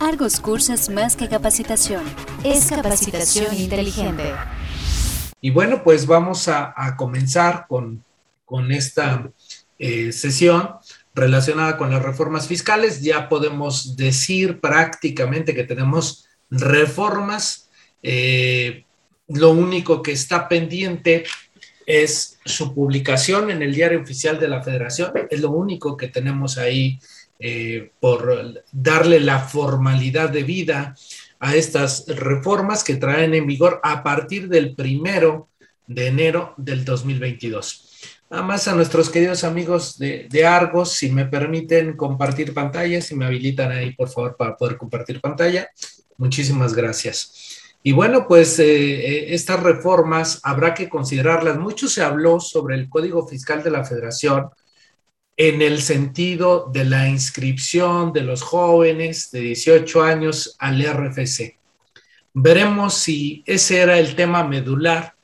Argos Cursos más que capacitación, es capacitación inteligente. Y bueno, pues vamos a, comenzar con, esta eh, sesión relacionada con las reformas fiscales. Ya podemos decir prácticamente que tenemos reformas. Eh, lo único que está pendiente es su publicación en el diario oficial de la federación. Es lo único que tenemos ahí eh, por darle la formalidad de vida a estas reformas que traen en vigor a partir del primero de enero del 2022. Nada más a nuestros queridos amigos de, Argos, si me permiten compartir pantalla, si me habilitan ahí, por favor, para poder compartir pantalla. Muchísimas gracias. Y bueno, pues eh, eh, estas reformas habrá que considerarlas. Mucho se habló sobre el Código Fiscal de la Federación en el sentido de la inscripción de los jóvenes de 18 años al RFC. Veremos si ese era el tema medular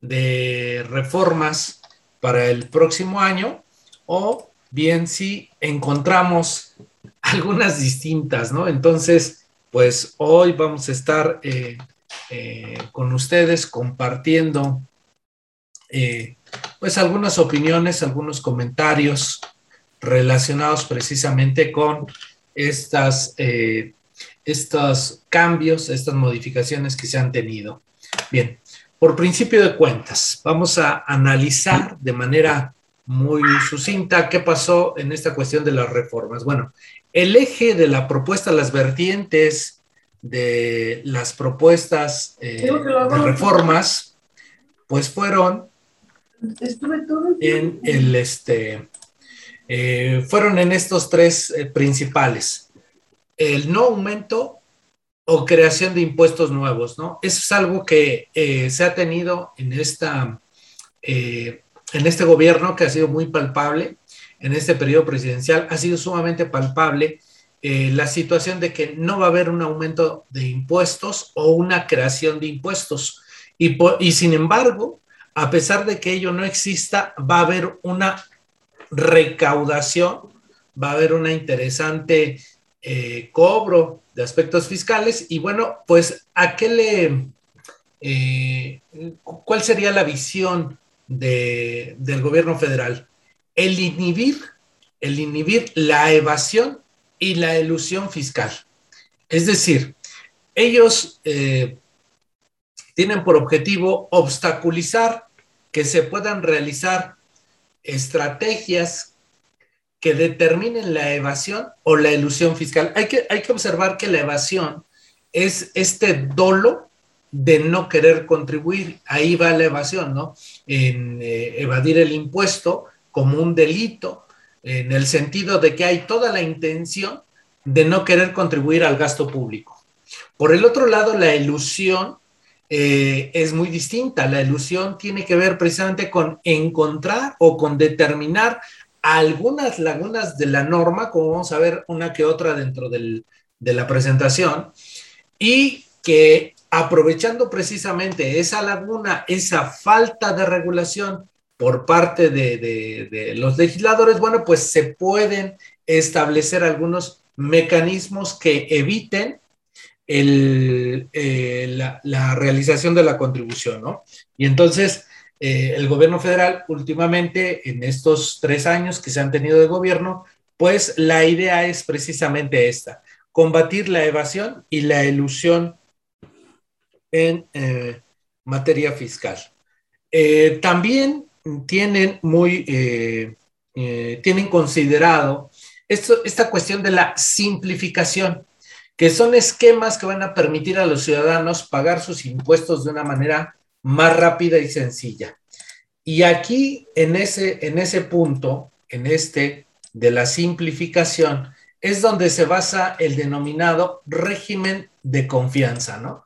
de reformas para el próximo año o bien si encontramos algunas distintas, ¿no? Entonces, pues hoy vamos a estar eh, eh, con ustedes compartiendo eh, pues algunas opiniones, algunos comentarios relacionados precisamente con estas, estos cambios, estas modificaciones que se han tenido. Bien, por principio de cuentas, vamos a analizar de manera muy sucinta qué pasó en esta cuestión de las reformas. Bueno, el eje de la propuesta, las vertientes de las propuestas eh, de reformas, pues fueron en el este eh, fueron en estos tres eh, principales. El no aumento o creación de impuestos nuevos, ¿no? Eso es algo que eh, se ha tenido en, esta, en este gobierno que ha sido muy palpable, en este periodo presidencial, ha sido sumamente palpable la situación de que no va a haber un aumento de impuestos o una creación de impuestos. Y, y sin embargo, a pesar de que ello no exista, va a haber una recaudación, va a haber una interesante cobro de aspectos fiscales. Y bueno, pues, ¿a qué le, eh, cuál sería la visión del gobierno federal? El inhibir, el inhibir la evasión y la elusión fiscal. Es decir, ellos eh, tienen por objetivo obstaculizar que se puedan realizar estrategias que determinen la evasión o la ilusión fiscal. Hay que, hay que observar que la evasión es este dolo de no querer contribuir. Ahí va la evasión, ¿no? En eh, evadir el impuesto como un delito, en el sentido de que hay toda la intención de no querer contribuir al gasto público. Por el otro lado, la ilusión eh, es muy distinta. La ilusión tiene que ver precisamente con encontrar o con determinar algunas lagunas de la norma, como vamos a ver una que otra dentro de la presentación, y que aprovechando precisamente esa laguna, esa falta de regulación por parte de, los legisladores, bueno, pues se pueden establecer algunos mecanismos que eviten eh, la, realización de la contribución, ¿no? Y entonces, eh, el gobierno federal últimamente, en estos tres años que se han tenido de gobierno, pues la idea es precisamente esta, combatir la evasión y la ilusión en eh, materia fiscal. También tienen muy, tienen considerado esta cuestión de la simplificación, que son esquemas que van a permitir a los ciudadanos pagar sus impuestos de una manera más rápida y sencilla. Y aquí, en ese, en ese punto, en este de la simplificación, es donde se basa el denominado régimen de confianza, ¿no?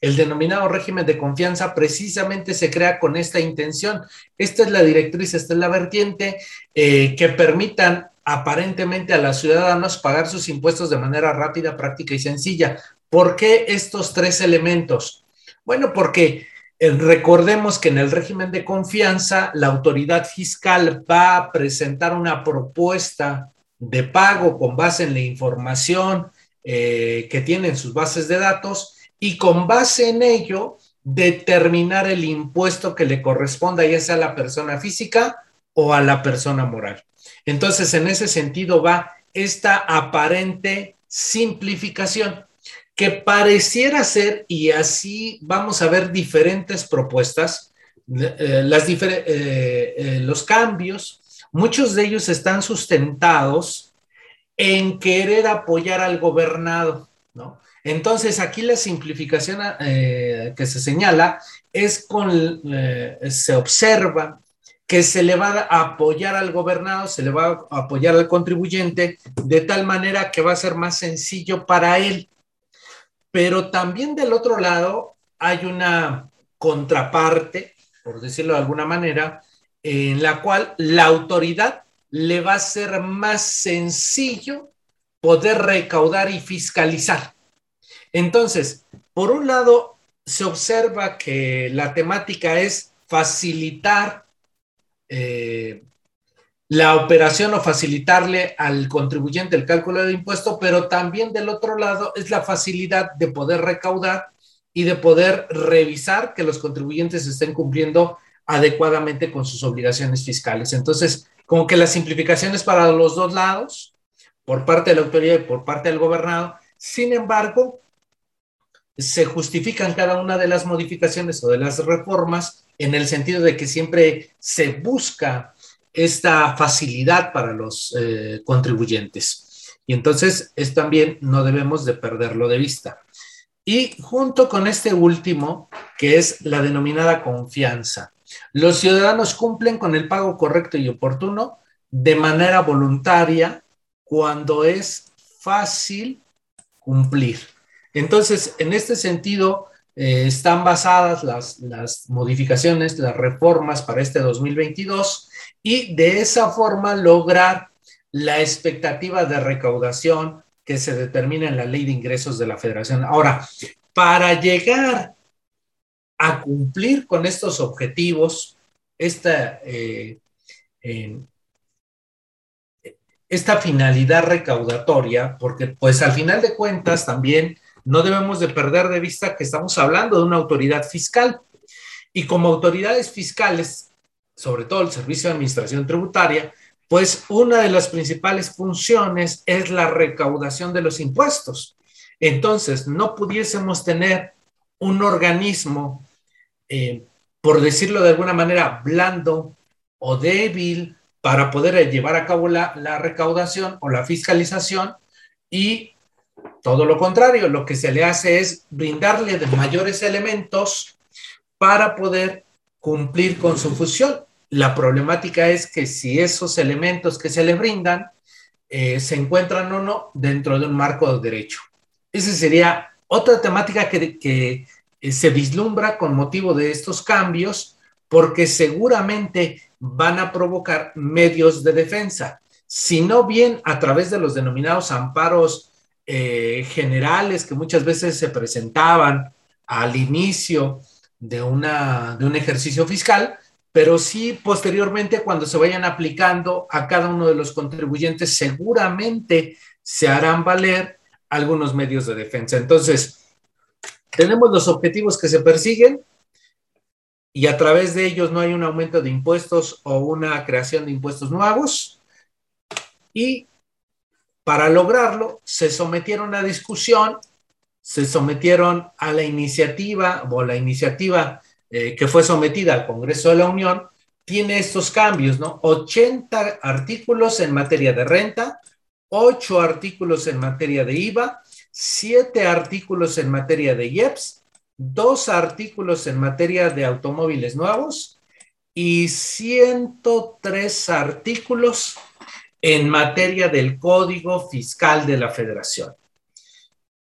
El denominado régimen de confianza precisamente se crea con esta intención. Esta es la directriz, esta es la vertiente eh, que permitan aparentemente a los ciudadanos pagar sus impuestos de manera rápida, práctica y sencilla. ¿Por qué estos tres elementos? Bueno, porque eh, recordemos que en el régimen de confianza, la autoridad fiscal va a presentar una propuesta de pago con base en la información eh, que tienen sus bases de datos y con base en ello determinar el impuesto que le corresponda, ya sea a la persona física o a la persona moral. Entonces, en ese sentido va esta aparente simplificación que pareciera ser, y así vamos a ver diferentes propuestas, eh, eh, eh, los cambios, muchos de ellos están sustentados en querer apoyar al gobernado, ¿no? Entonces, aquí la simplificación que se señala es con, se observa que se le va a apoyar al gobernado, se le va a apoyar al contribuyente, de tal manera que va a ser más sencillo para él. Pero también del otro lado hay una contraparte, por decirlo de alguna manera, en la cual la autoridad le va a ser más sencillo poder recaudar y fiscalizar. Entonces, por un lado, se observa que la temática es facilitar eh, la operación o facilitarle al contribuyente el cálculo de impuesto, pero también del otro lado es la facilidad de poder recaudar y de poder revisar que los contribuyentes estén cumpliendo adecuadamente con sus obligaciones fiscales. Entonces, como que la simplificación es para los dos lados, por parte de la autoridad y por parte del gobernado. Sin embargo, se justifican cada una de las modificaciones o de las reformas en el sentido de que siempre se busca esta facilidad para los eh, contribuyentes. Y entonces es también no debemos de perderlo de vista. Y junto con este último, que es la denominada confianza, los ciudadanos cumplen con el pago correcto y oportuno de manera voluntaria cuando es fácil cumplir. Entonces, en este sentido, eh, están basadas las, modificaciones, las reformas para este 2022 y de esa forma lograr la expectativa de recaudación que se determina en la ley de ingresos de la federación. Ahora, para llegar a cumplir con estos objetivos, esta, eh, esta finalidad recaudatoria, porque pues al final de cuentas también no debemos de perder de vista que estamos hablando de una autoridad fiscal. Y como autoridades fiscales, sobre todo el Servicio de Administración Tributaria, pues una de las principales funciones es la recaudación de los impuestos. Entonces, no pudiésemos tener un organismo, eh, por decirlo de alguna manera, blando o débil para poder llevar a cabo la, la recaudación o la fiscalización y todo lo contrario, lo que se le hace es brindarle de mayores elementos para poder cumplir con su función. La problemática es que si esos elementos que se le brindan eh, se encuentran o no dentro de un marco de derecho. Esa sería otra temática que, que eh, se vislumbra con motivo de estos cambios, porque seguramente van a provocar medios de defensa, si no bien a través de los denominados amparos eh, generales que muchas veces se presentaban al inicio de, una, de un ejercicio fiscal, pero sí posteriormente cuando se vayan aplicando a cada uno de los contribuyentes, seguramente se harán valer algunos medios de defensa. Entonces, tenemos los objetivos que se persiguen y a través de ellos no hay un aumento de impuestos o una creación de impuestos nuevos. Y para lograrlo, se sometieron a discusión, se sometieron a la iniciativa o la iniciativa eh, que fue sometida al Congreso de la Unión, tiene estos cambios, ¿no? 80 artículos en materia de renta, 8 artículos en materia de IVA, 7 artículos en materia de IEPS, 2 artículos en materia de automóviles nuevos y 103 artículos en materia del Código Fiscal de la Federación.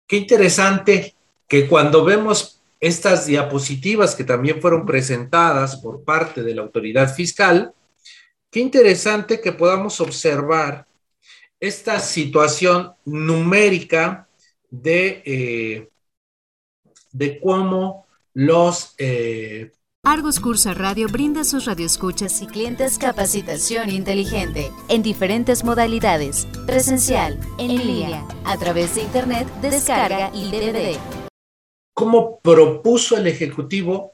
Qué interesante que cuando vemos estas diapositivas que también fueron presentadas por parte de la autoridad fiscal, qué interesante que podamos observar esta situación numérica de, eh, de cómo los, eh, Argos Cursa Radio brinda a sus radioescuchas y clientes capacitación inteligente en diferentes modalidades, presencial, en línea, a través de Internet, descarga y DVD. ¿Cómo propuso el Ejecutivo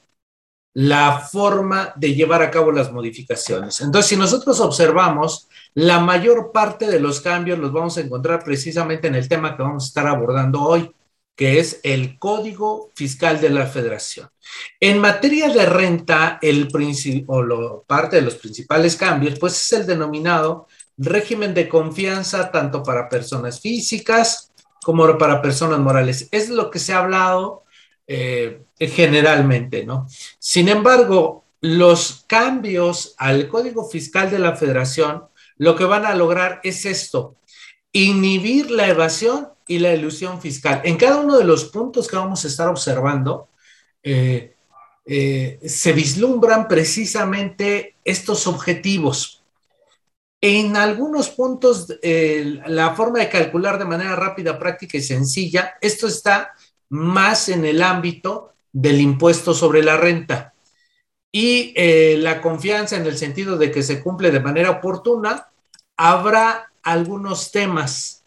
la forma de llevar a cabo las modificaciones? Entonces, si nosotros observamos, la mayor parte de los cambios los vamos a encontrar precisamente en el tema que vamos a estar abordando hoy, que es el Código Fiscal de la Federación. En materia de renta, el o parte de los principales cambios, pues es el denominado régimen de confianza tanto para personas físicas como para personas morales. Es lo que se ha hablado eh, generalmente, ¿no? Sin embargo, los cambios al Código Fiscal de la Federación lo que van a lograr es esto, inhibir la evasión y la ilusión fiscal. En cada uno de los puntos que vamos a estar observando, eh, eh, se vislumbran precisamente estos objetivos. En algunos puntos, la forma de calcular de manera rápida, práctica y sencilla, esto está más en el ámbito del impuesto sobre la renta. Y eh, la confianza en el sentido de que se cumple de manera oportuna, habrá algunos temas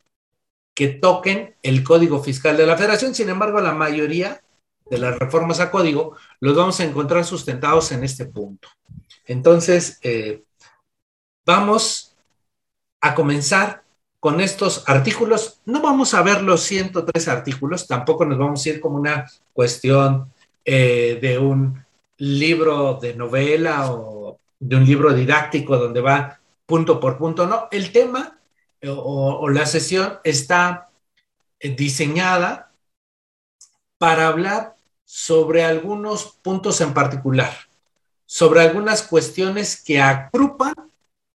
que toquen el Código Fiscal de la Federación. Sin embargo, la mayoría de las reformas a código los vamos a encontrar sustentados en este punto. Entonces, eh, vamos a comenzar con estos artículos. No vamos a ver los 103 artículos, tampoco nos vamos a ir como una cuestión eh, de un libro de novela o de un libro didáctico donde va punto por punto. No, el tema o, la sesión está eh, diseñada para hablar sobre algunos puntos en particular, sobre algunas cuestiones que agrupan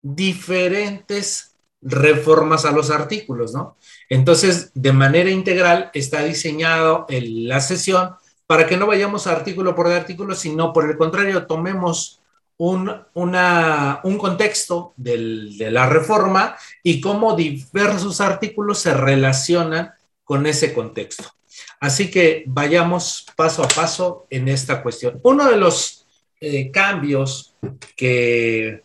diferentes reformas a los artículos, ¿no? Entonces, de manera integral está diseñado la sesión para que no vayamos artículo por artículo, sino por el contrario, tomemos un, un contexto de la reforma y cómo diversos artículos se relacionan con ese contexto. Así que vayamos paso a paso en esta cuestión. Uno de los eh, cambios que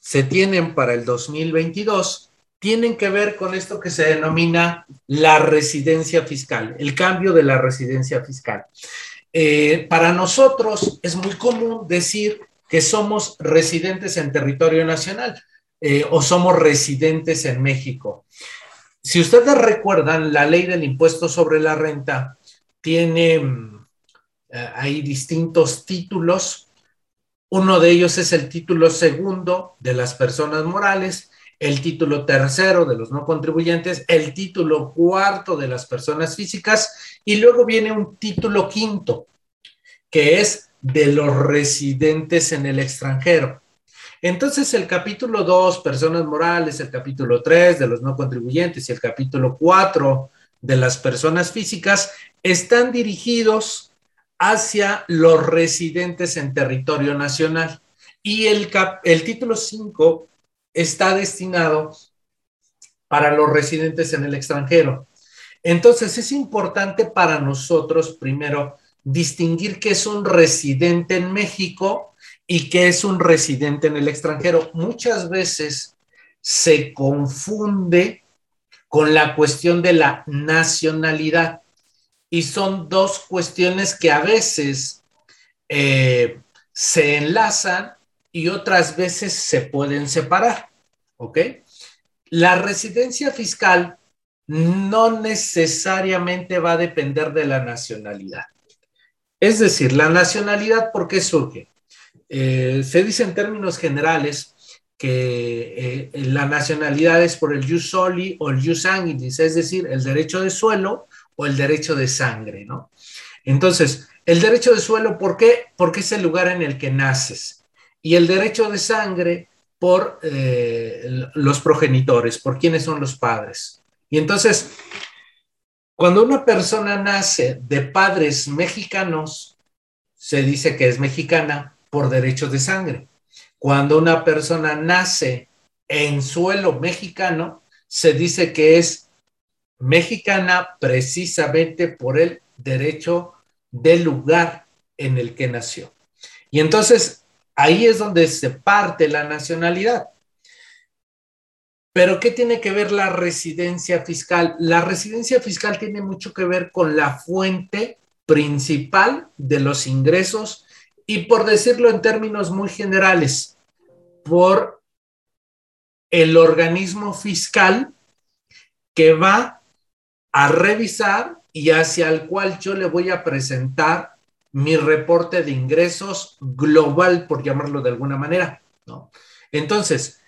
se tienen para el 2022 tienen que ver con esto que se denomina la residencia fiscal, el cambio de la residencia fiscal. Eh, para nosotros es muy común decir que somos residentes en territorio nacional eh, o somos residentes en México. Si ustedes recuerdan, la ley del impuesto sobre la renta tiene, mm, eh, hay distintos títulos. Uno de ellos es el título segundo de las personas morales, el título tercero de los no contribuyentes, el título cuarto de las personas físicas y luego viene un título quinto, que es de los residentes en el extranjero. Entonces, el capítulo 2, personas morales, el capítulo 3 de los no contribuyentes y el capítulo 4 de las personas físicas están dirigidos hacia los residentes en territorio nacional. Y el, el título 5 está destinado para los residentes en el extranjero. Entonces, es importante para nosotros, primero, distinguir qué es un residente en México y qué es un residente en el extranjero. Muchas veces se confunde con la cuestión de la nacionalidad y son dos cuestiones que a veces eh, se enlazan y otras veces se pueden separar. ¿Ok? La residencia fiscal no necesariamente va a depender de la nacionalidad. Es decir, la nacionalidad, ¿por qué surge? Eh, se dice en términos generales que eh, la nacionalidad es por el jus soli o el jus sanguinis, es decir, el derecho de suelo o el derecho de sangre, ¿no? Entonces, el derecho de suelo, ¿por qué? Porque es el lugar en el que naces. Y el derecho de sangre por eh, los progenitores, por quiénes son los padres. Y entonces, cuando una persona nace de padres mexicanos, se dice que es mexicana por derechos de sangre. Cuando una persona nace en suelo mexicano, se dice que es mexicana precisamente por el derecho del lugar en el que nació. Y entonces ahí es donde se parte la nacionalidad. Pero ¿qué tiene que ver la residencia fiscal? La residencia fiscal tiene mucho que ver con la fuente principal de los ingresos y por decirlo en términos muy generales, por el organismo fiscal que va a revisar y hacia el cual yo le voy a presentar mi reporte de ingresos global, por llamarlo de alguna manera. ¿no? Entonces,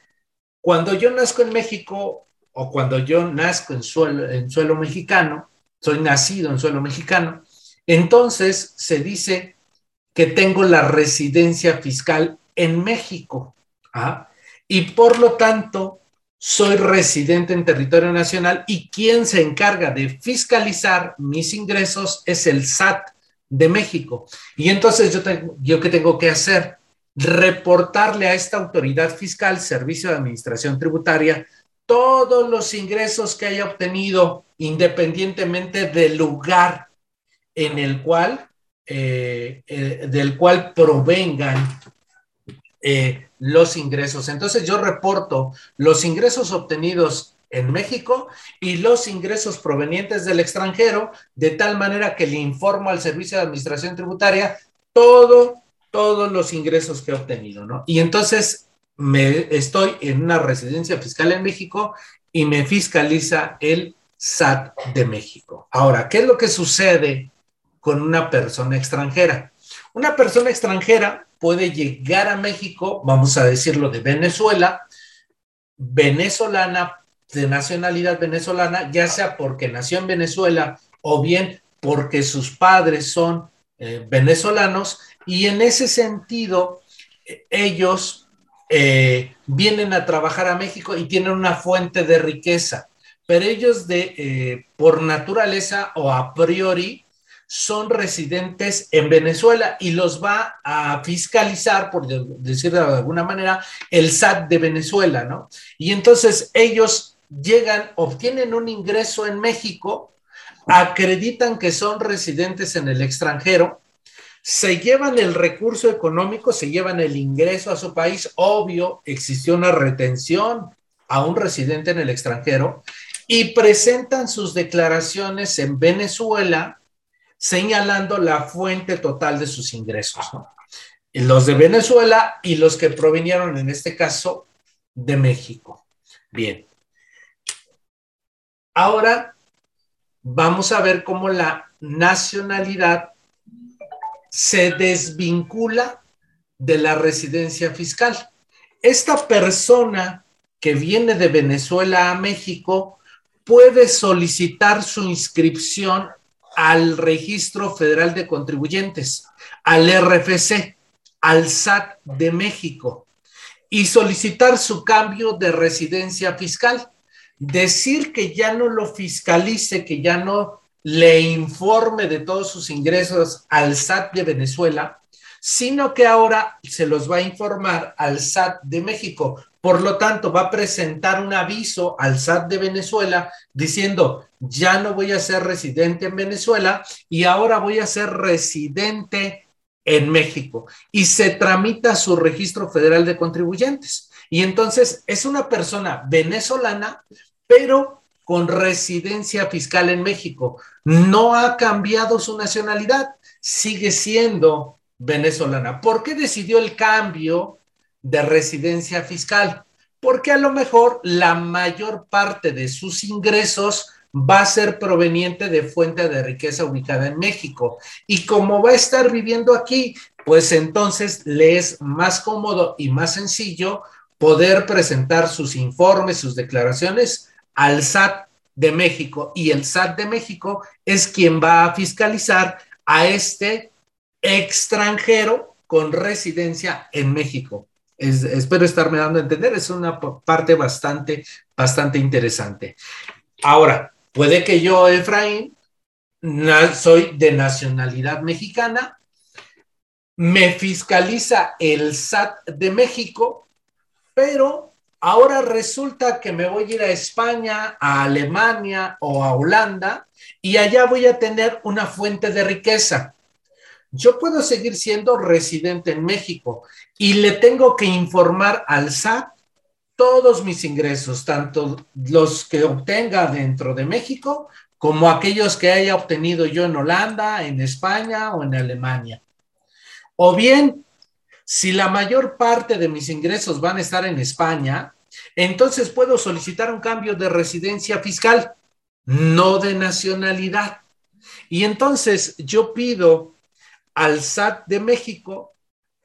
cuando yo nazco en México o cuando yo nazco en suelo, en suelo mexicano, soy nacido en suelo mexicano, entonces se dice que tengo la residencia fiscal en México. ¿ah? Y por lo tanto, soy residente en territorio nacional y quien se encarga de fiscalizar mis ingresos es el SAT de México. Y entonces yo, tengo, yo qué tengo que hacer? Reportarle a esta autoridad fiscal, Servicio de Administración Tributaria, todos los ingresos que haya obtenido independientemente del lugar en el cual, eh, eh, del cual provengan eh, los ingresos. Entonces yo reporto los ingresos obtenidos en México y los ingresos provenientes del extranjero, de tal manera que le informo al Servicio de Administración Tributaria todo todos los ingresos que he obtenido, ¿no? Y entonces me estoy en una residencia fiscal en México y me fiscaliza el SAT de México. Ahora, ¿qué es lo que sucede con una persona extranjera? Una persona extranjera puede llegar a México, vamos a decirlo de Venezuela, venezolana, de nacionalidad venezolana, ya sea porque nació en Venezuela o bien porque sus padres son eh, venezolanos y en ese sentido, ellos eh, vienen a trabajar a México y tienen una fuente de riqueza, pero ellos de, eh, por naturaleza o a priori son residentes en Venezuela y los va a fiscalizar, por decirlo de alguna manera, el SAT de Venezuela, ¿no? Y entonces ellos llegan, obtienen un ingreso en México, acreditan que son residentes en el extranjero se llevan el recurso económico, se llevan el ingreso a su país. Obvio, existió una retención a un residente en el extranjero y presentan sus declaraciones en Venezuela señalando la fuente total de sus ingresos. Los de Venezuela y los que provinieron, en este caso, de México. Bien. Ahora vamos a ver cómo la nacionalidad se desvincula de la residencia fiscal. Esta persona que viene de Venezuela a México puede solicitar su inscripción al Registro Federal de Contribuyentes, al RFC, al SAT de México y solicitar su cambio de residencia fiscal. Decir que ya no lo fiscalice, que ya no le informe de todos sus ingresos al SAT de Venezuela, sino que ahora se los va a informar al SAT de México. Por lo tanto, va a presentar un aviso al SAT de Venezuela diciendo, ya no voy a ser residente en Venezuela y ahora voy a ser residente en México. Y se tramita su registro federal de contribuyentes. Y entonces es una persona venezolana, pero con residencia fiscal en México. No ha cambiado su nacionalidad, sigue siendo venezolana. ¿Por qué decidió el cambio de residencia fiscal? Porque a lo mejor la mayor parte de sus ingresos va a ser proveniente de fuente de riqueza ubicada en México. Y como va a estar viviendo aquí, pues entonces le es más cómodo y más sencillo poder presentar sus informes, sus declaraciones al SAT de México y el SAT de México es quien va a fiscalizar a este extranjero con residencia en México. espero estarme dando a entender, es una parte bastante, bastante interesante. Ahora, puede que yo, Efraín, soy de nacionalidad mexicana, me fiscaliza el SAT de México, pero Ahora resulta que me voy a ir a España, a Alemania o a Holanda y allá voy a tener una fuente de riqueza. yo puedo seguir siendo residente en México y le tengo que informar al SAT todos mis ingresos, tanto los que obtenga dentro de México como aquellos que haya obtenido yo en Holanda, en España o en Alemania. O bien, si la mayor parte de mis ingresos van a estar en España, entonces puedo solicitar un cambio de residencia fiscal, no de nacionalidad. Y entonces yo pido al SAT de México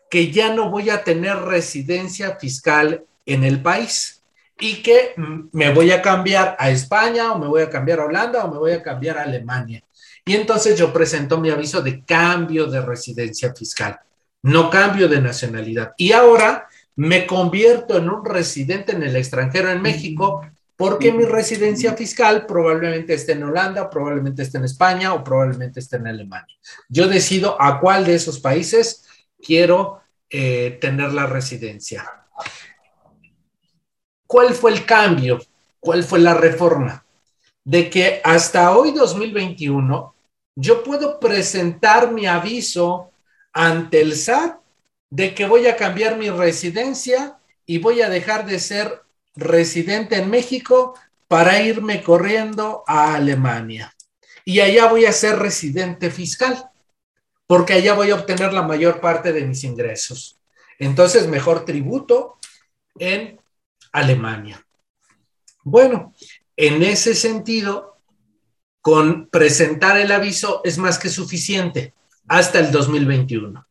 que ya no voy a tener residencia fiscal en el país y que me voy a cambiar a España o me voy a cambiar a Holanda o me voy a cambiar a Alemania. Y entonces yo presento mi aviso de cambio de residencia fiscal, no cambio de nacionalidad. Y ahora me convierto en un residente en el extranjero en México porque mi residencia fiscal probablemente esté en Holanda, probablemente esté en España o probablemente esté en Alemania. Yo decido a cuál de esos países quiero eh, tener la residencia. ¿Cuál fue el cambio? ¿Cuál fue la reforma? De que hasta hoy 2021 yo puedo presentar mi aviso ante el SAT de que voy a cambiar mi residencia y voy a dejar de ser residente en México para irme corriendo a Alemania. Y allá voy a ser residente fiscal, porque allá voy a obtener la mayor parte de mis ingresos. Entonces, mejor tributo en Alemania. Bueno, en ese sentido, con presentar el aviso es más que suficiente hasta el 2021.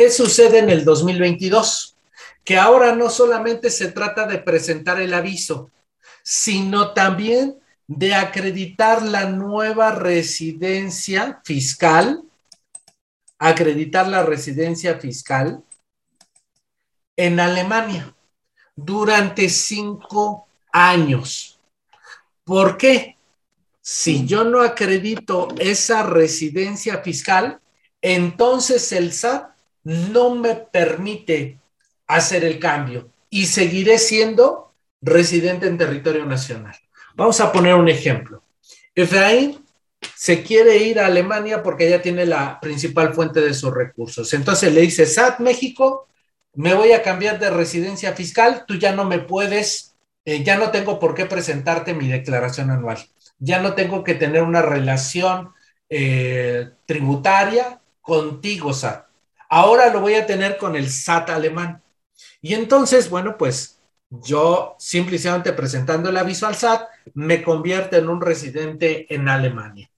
¿Qué sucede en el 2022? Que ahora no solamente se trata de presentar el aviso, sino también de acreditar la nueva residencia fiscal, acreditar la residencia fiscal en Alemania durante cinco años. ¿Por qué? Si yo no acredito esa residencia fiscal, entonces el SAT no me permite hacer el cambio y seguiré siendo residente en territorio nacional. Vamos a poner un ejemplo. Efraín se quiere ir a Alemania porque ya tiene la principal fuente de sus recursos. Entonces le dice, SAT México, me voy a cambiar de residencia fiscal, tú ya no me puedes, eh, ya no tengo por qué presentarte mi declaración anual, ya no tengo que tener una relación eh, tributaria contigo, SAT. Ahora lo voy a tener con el SAT alemán. Y entonces, bueno, pues yo simplemente presentando el aviso al SAT me convierto en un residente en Alemania.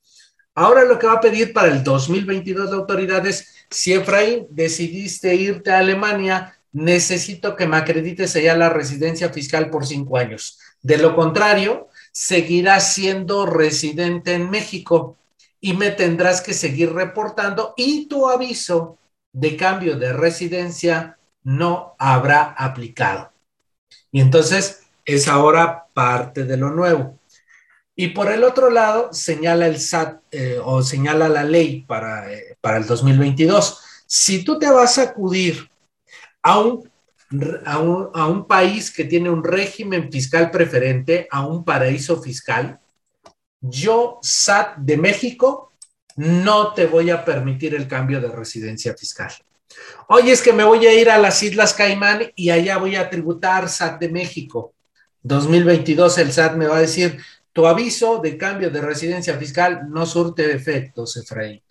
Ahora lo que va a pedir para el 2022 de autoridades, si Efraín decidiste irte a Alemania, necesito que me acredites allá la residencia fiscal por cinco años. De lo contrario, seguirás siendo residente en México y me tendrás que seguir reportando y tu aviso de cambio de residencia no habrá aplicado. Y entonces es ahora parte de lo nuevo. Y por el otro lado, señala el SAT eh, o señala la ley para, eh, para el 2022. Si tú te vas a acudir a un, a, un, a un país que tiene un régimen fiscal preferente, a un paraíso fiscal, yo, SAT de México, no te voy a permitir el cambio de residencia fiscal. Oye, es que me voy a ir a las Islas Caimán y allá voy a tributar SAT de México. 2022 el SAT me va a decir, tu aviso de cambio de residencia fiscal no surte efectos, Efraín.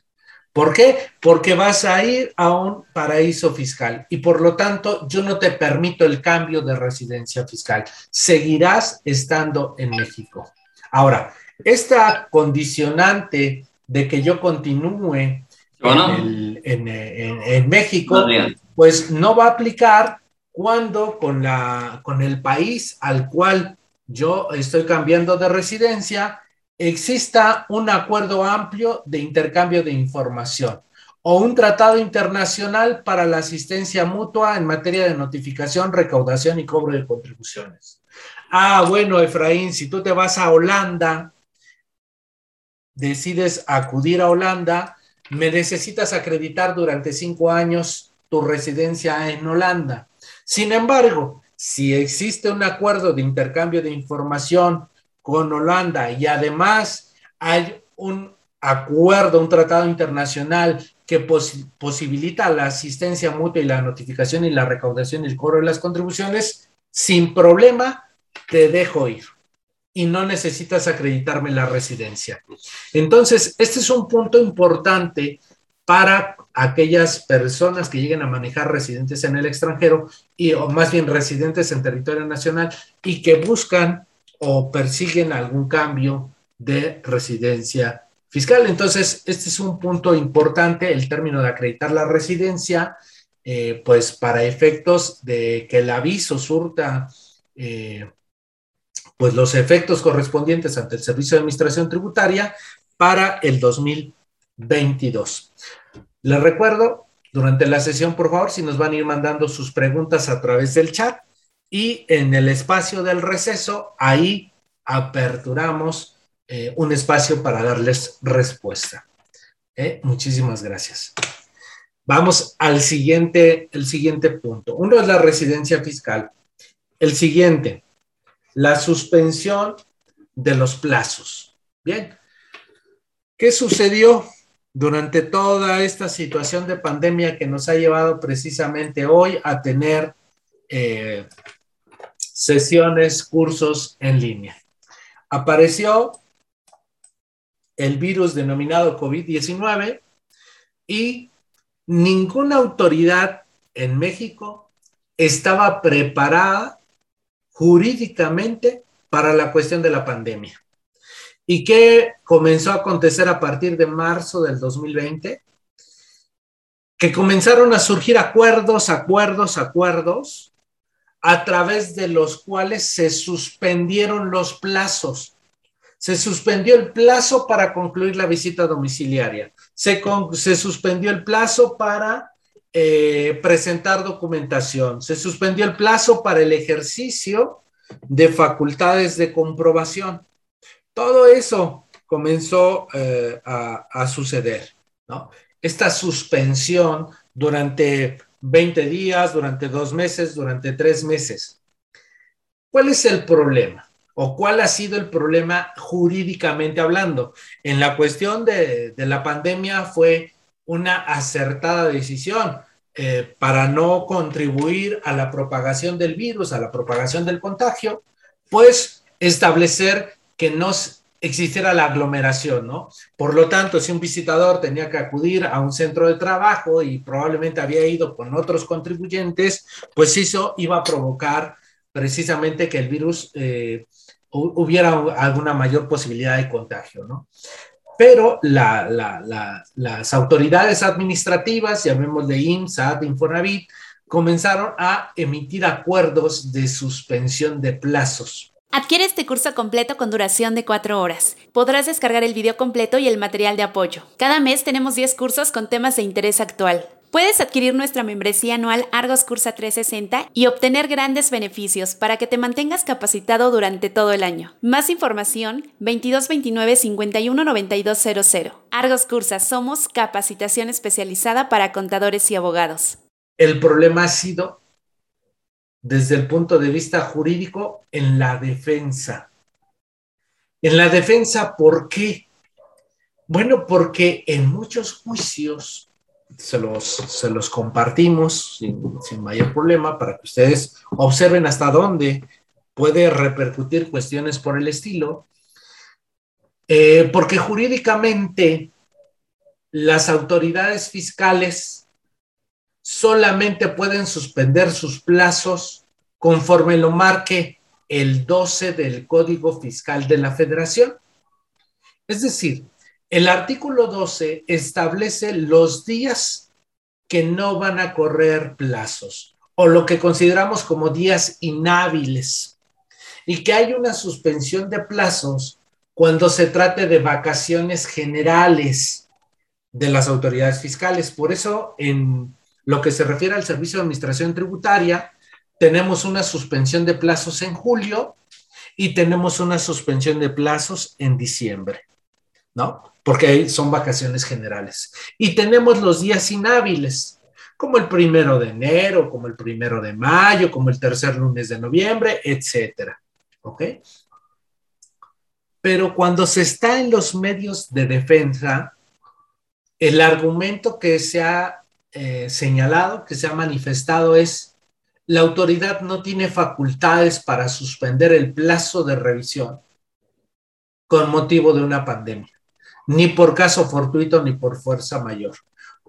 ¿Por qué? Porque vas a ir a un paraíso fiscal y por lo tanto yo no te permito el cambio de residencia fiscal. Seguirás estando en México. Ahora, esta condicionante de que yo continúe en, México, pues no va a aplicar cuando con, la, con el país al cual yo estoy cambiando de residencia, exista un acuerdo amplio de intercambio de información o un tratado internacional para la asistencia mutua en materia de notificación, recaudación y cobro de contribuciones. Ah, bueno, Efraín, si tú te vas a Holanda, decides acudir a Holanda, me necesitas acreditar durante cinco años tu residencia en Holanda. Sin embargo, si existe un acuerdo de intercambio de información con Holanda y además hay un acuerdo, un tratado internacional que posibilita la asistencia mutua y la notificación y la recaudación y el cobro de las contribuciones, sin problema te dejo ir y no necesitas acreditarme la residencia. Entonces, este es un punto importante para aquellas personas que lleguen a manejar residentes en el extranjero y o más bien residentes en territorio nacional y que buscan o persiguen algún cambio de residencia fiscal. Entonces, este es un punto importante, el término de acreditar la residencia, eh, pues para efectos de que el aviso surta eh, pues los efectos correspondientes ante el Servicio de Administración Tributaria para el 2022. Les recuerdo, durante la sesión, por favor, si nos van a ir mandando sus preguntas a través del chat y en el espacio del receso, ahí aperturamos eh, un espacio para darles respuesta. Eh, muchísimas gracias. Vamos al siguiente, el siguiente punto. Uno es la residencia fiscal. El siguiente, la suspensión de los plazos. Bien, ¿qué sucedió durante toda esta situación de pandemia que nos ha llevado precisamente hoy a tener eh, sesiones, cursos en línea? Apareció el virus denominado COVID-19 y ninguna autoridad en México estaba preparada jurídicamente para la cuestión de la pandemia. ¿Y qué comenzó a acontecer a partir de marzo del 2020? Que comenzaron a surgir acuerdos, acuerdos, acuerdos, a través de los cuales se suspendieron los plazos. Se suspendió el plazo para concluir la visita domiciliaria. Se, se suspendió el plazo para eh, presentar documentación. Se suspendió el plazo para el ejercicio de facultades de comprobación. Todo eso comenzó eh, a, suceder, ¿no? Esta suspensión durante 20 días, durante dos meses, durante tres meses. ¿Cuál es el problema? ¿O cuál ha sido el problema jurídicamente hablando? En la cuestión de, de la pandemia fue una acertada decisión eh, para no contribuir a la propagación del virus, a la propagación del contagio, pues establecer que no existiera la aglomeración, ¿no? Por lo tanto, si un visitador tenía que acudir a un centro de trabajo y probablemente había ido con otros contribuyentes, pues eso iba a provocar precisamente que el virus eh, hubiera alguna mayor posibilidad de contagio, ¿no? Pero las autoridades administrativas, llamémosle IMSA, de Infonavit, comenzaron a emitir acuerdos de suspensión de plazos. Adquiere este curso completo con duración de cuatro horas. Podrás descargar el video completo y el material de apoyo. Cada mes tenemos 10 cursos con temas de interés actual. Puedes adquirir nuestra membresía anual Argos Cursa 360 y obtener grandes beneficios para que te mantengas capacitado durante todo el año. Más información 2229 519200. Argos Cursa somos capacitación especializada para contadores y abogados. El problema ha sido desde el punto de vista jurídico en la defensa. En la defensa, ¿por qué? Bueno, porque en muchos juicios se los, se los compartimos sin, mayor problema para que ustedes observen hasta dónde puede repercutir cuestiones por el estilo, eh, porque jurídicamente las autoridades fiscales solamente pueden suspender sus plazos conforme lo marque el 12 del Código Fiscal de la Federación. Es decir, el artículo 12 establece los días que no van a correr plazos o lo que consideramos como días inhábiles y que hay una suspensión de plazos cuando se trate de vacaciones generales de las autoridades fiscales. Por eso, en lo que se refiere al Servicio de Administración Tributaria, tenemos una suspensión de plazos en julio y tenemos una suspensión de plazos en diciembre, ¿no? Porque son vacaciones generales. Y tenemos los días inhábiles, como el primero de enero, como el primero de mayo, como el tercer lunes de noviembre, etcétera. ¿Ok? Pero cuando se está en los medios de defensa, el argumento que se ha eh, señalado, que se ha manifestado es, la autoridad no tiene facultades para suspender el plazo de revisión con motivo de una pandemia, ni por caso fortuito ni por fuerza mayor.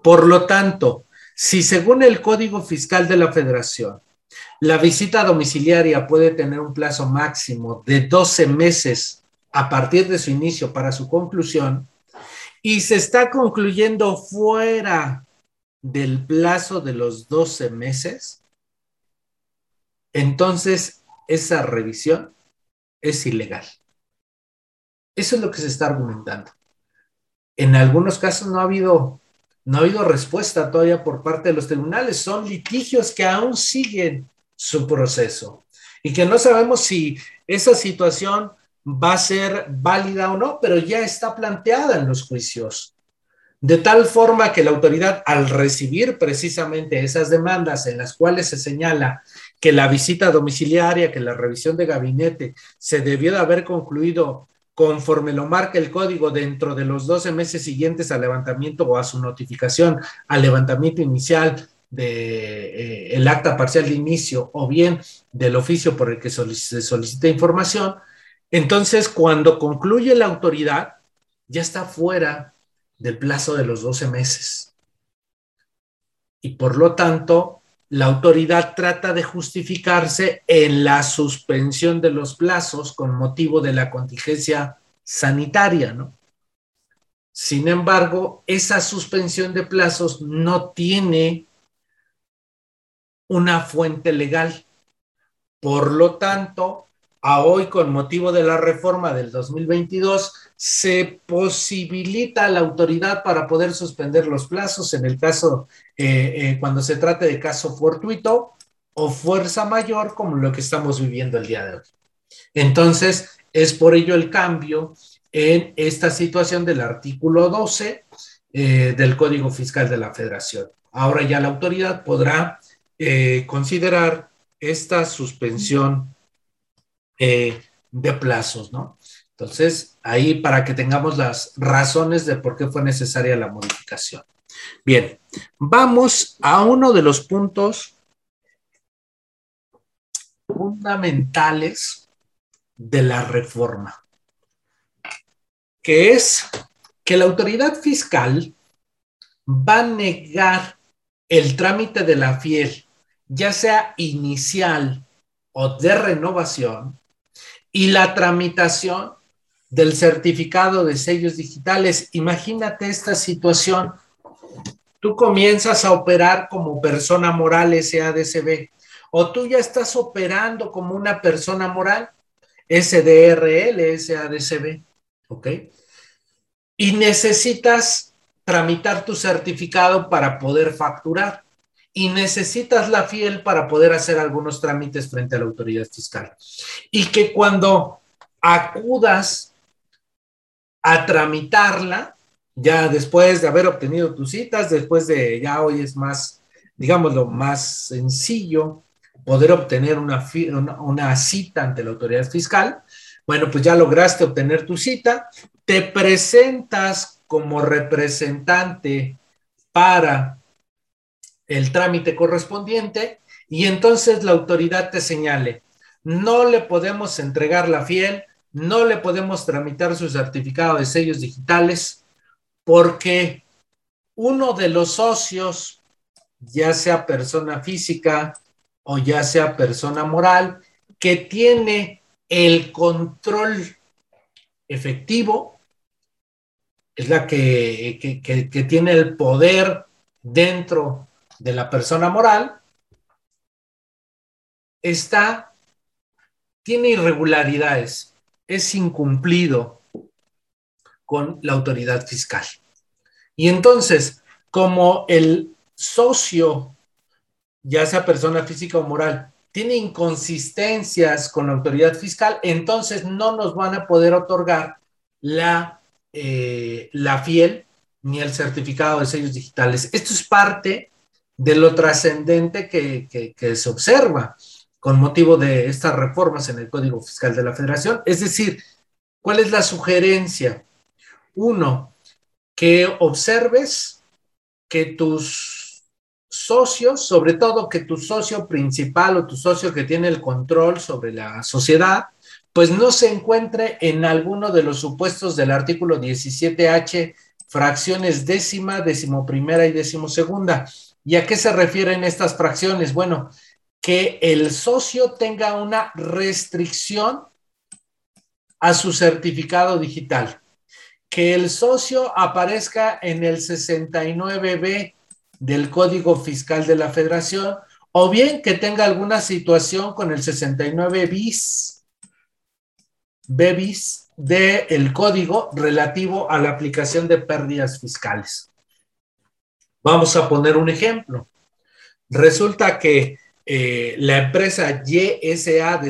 Por lo tanto, si según el Código Fiscal de la Federación, la visita domiciliaria puede tener un plazo máximo de 12 meses a partir de su inicio para su conclusión y se está concluyendo fuera del plazo de los 12 meses, entonces esa revisión es ilegal. Eso es lo que se está argumentando. En algunos casos no ha habido no ha habido respuesta todavía por parte de los tribunales. Son litigios que aún siguen su proceso y que no sabemos si esa situación va a ser válida o no, pero ya está planteada en los juicios. De tal forma que la autoridad, al recibir precisamente esas demandas en las cuales se señala que la visita domiciliaria, que la revisión de gabinete se debió de haber concluido conforme lo marca el código dentro de los 12 meses siguientes al levantamiento o a su notificación al levantamiento inicial de eh, el acta parcial de inicio o bien del oficio por el que se solicita información, entonces cuando concluye la autoridad ya está fuera del plazo de los 12 meses. Y por lo tanto, la autoridad trata de justificarse en la suspensión de los plazos con motivo de la contingencia sanitaria, ¿no? Sin embargo, esa suspensión de plazos no tiene una fuente legal. Por lo tanto, a hoy, con motivo de la reforma del 2022, se posibilita a la autoridad para poder suspender los plazos en el caso, eh, eh, cuando se trate de caso fortuito o fuerza mayor, como lo que estamos viviendo el día de hoy. Entonces, es por ello el cambio en esta situación del artículo 12 eh, del Código Fiscal de la Federación. Ahora ya la autoridad podrá considerar esta suspensión de plazos, ¿no? Entonces, ahí para que tengamos las razones de por qué fue necesaria la modificación. Bien, vamos a uno de los puntos fundamentales de la reforma, que es que la autoridad fiscal va a negar el trámite de la fiel, ya sea inicial o de renovación, y la tramitación del certificado de sellos digitales. Imagínate esta situación. Tú comienzas a operar como persona moral SADCB o tú ya estás operando como una persona moral SDRL SADCB, ¿ok? Y necesitas tramitar tu certificado para poder facturar y necesitas la fiel para poder hacer algunos trámites frente a la autoridad fiscal. Y que cuando acudas a tramitarla, ya después de haber obtenido tus citas, después de ya hoy es más, digámoslo, más sencillo poder obtener una, una, una cita ante la autoridad fiscal. Bueno, pues ya lograste obtener tu cita, te presentas como representante para el trámite correspondiente y entonces la autoridad te señale, no le podemos entregar la fiel, no le podemos tramitar su certificado de sellos digitales porque uno de los socios, ya sea persona física o ya sea persona moral, que tiene el control efectivo, es la que, que tiene el poder dentro de la persona moral está, tiene irregularidades, es incumplido con la autoridad fiscal. Y entonces, como el socio, ya sea persona física o moral, tiene inconsistencias con la autoridad fiscal, entonces no nos van a poder otorgar la, eh, la fiel ni el certificado de sellos digitales. Esto es parte de lo trascendente que, se observa con motivo de estas reformas en el Código Fiscal de la Federación. Es decir, ¿Cuál es la sugerencia? Uno, que observes que tus socios, sobre todo que tu socio principal o tu socio que tiene el control sobre la sociedad, pues no se encuentre en alguno de los supuestos del artículo 17H, fracciones décima, decimoprimera y decimosegunda. ¿Y a qué se refieren estas fracciones? Bueno, que el socio tenga una restricción a su certificado digital, que el socio aparezca en el 69B del Código Fiscal de la Federación, o bien que tenga alguna situación con el 69 bis, B del código relativo a la aplicación de pérdidas fiscales. Vamos a poner un ejemplo. Resulta que eh, la empresa YSA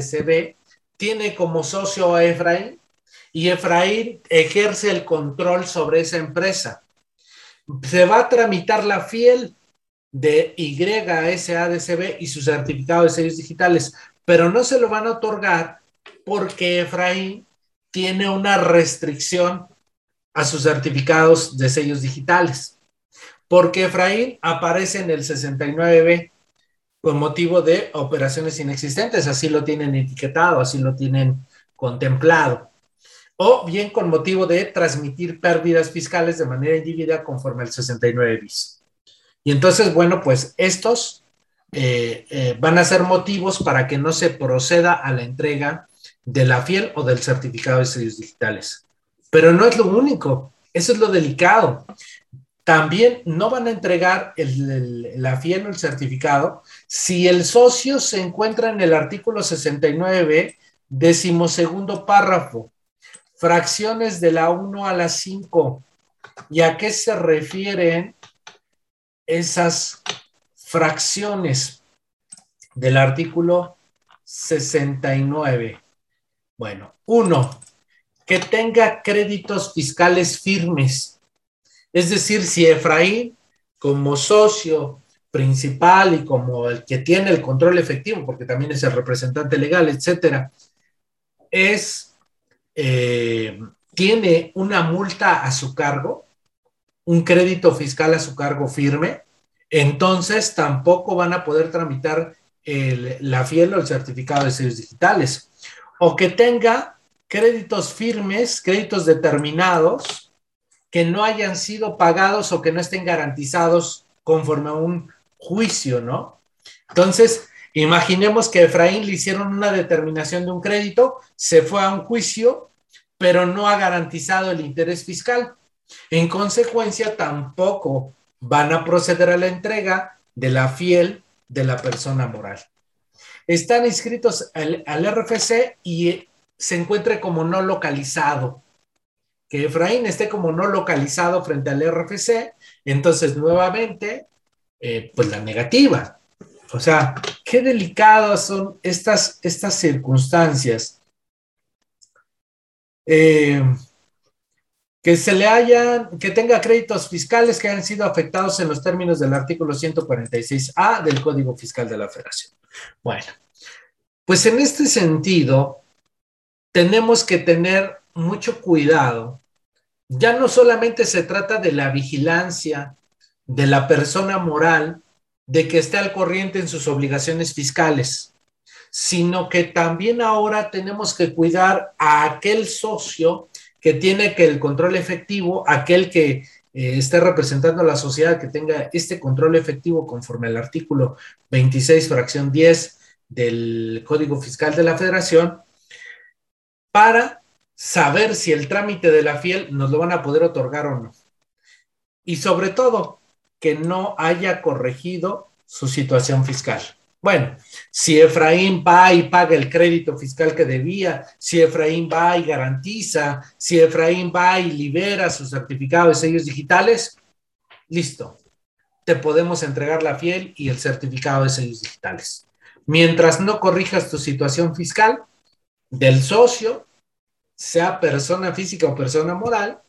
tiene como socio a Efraín y Efraín ejerce el control sobre esa empresa. Se va a tramitar la fiel de YSADCB y su certificado de sellos digitales, pero no se lo van a otorgar porque Efraín tiene una restricción a sus certificados de sellos digitales, porque Efraín aparece en el 69B con motivo de operaciones inexistentes, así lo tienen etiquetado, así lo tienen contemplado, o bien con motivo de transmitir pérdidas fiscales de manera individual conforme al 69 bis. Y entonces, bueno, pues estos eh, eh, van a ser motivos para que no se proceda a la entrega de la fiel o del certificado de sellos digitales. Pero no es lo único, eso es lo delicado. También no van a entregar la fiel o el certificado si el socio se encuentra en el artículo 69b, decimosegundo párrafo, fracciones de la 1 a la 5. ¿Y a qué se refieren esas fracciones del artículo 69? Bueno, uno, que tenga créditos fiscales firmes es decir, si Efraín, como socio principal y como el que tiene el control efectivo, porque también es el representante legal, etcétera, es, eh, tiene una multa a su cargo, un crédito fiscal a su cargo firme, entonces tampoco van a poder tramitar la fiel o el certificado de sellos digitales. O que tenga créditos firmes, créditos determinados, que no hayan sido pagados o que no estén garantizados conforme a un juicio, ¿no? Entonces, imaginemos que Efraín le hicieron una determinación de un crédito, se fue a un juicio, pero no ha garantizado el interés fiscal. En consecuencia, tampoco van a proceder a la entrega de la fiel de la persona moral. Están inscritos al, al RFC y se encuentre como no localizado que Efraín esté como no localizado frente al RFC, entonces nuevamente, eh, pues la negativa. O sea, qué delicadas son estas, estas circunstancias. Eh, que se le hayan, que tenga créditos fiscales que hayan sido afectados en los términos del artículo 146A del Código Fiscal de la Federación. Bueno, pues en este sentido, tenemos que tener mucho cuidado ya no solamente se trata de la vigilancia de la persona moral, de que esté al corriente en sus obligaciones fiscales, sino que también ahora tenemos que cuidar a aquel socio que tiene que el control efectivo, aquel que eh, esté representando a la sociedad que tenga este control efectivo conforme al artículo 26, fracción 10 del Código Fiscal de la Federación, para saber si el trámite de la fiel nos lo van a poder otorgar o no. Y sobre todo, que no haya corregido su situación fiscal. Bueno, si Efraín va y paga el crédito fiscal que debía, si Efraín va y garantiza, si Efraín va y libera su certificado de sellos digitales, listo. Te podemos entregar la fiel y el certificado de sellos digitales. Mientras no corrijas tu situación fiscal del socio, sea persona física o persona moral,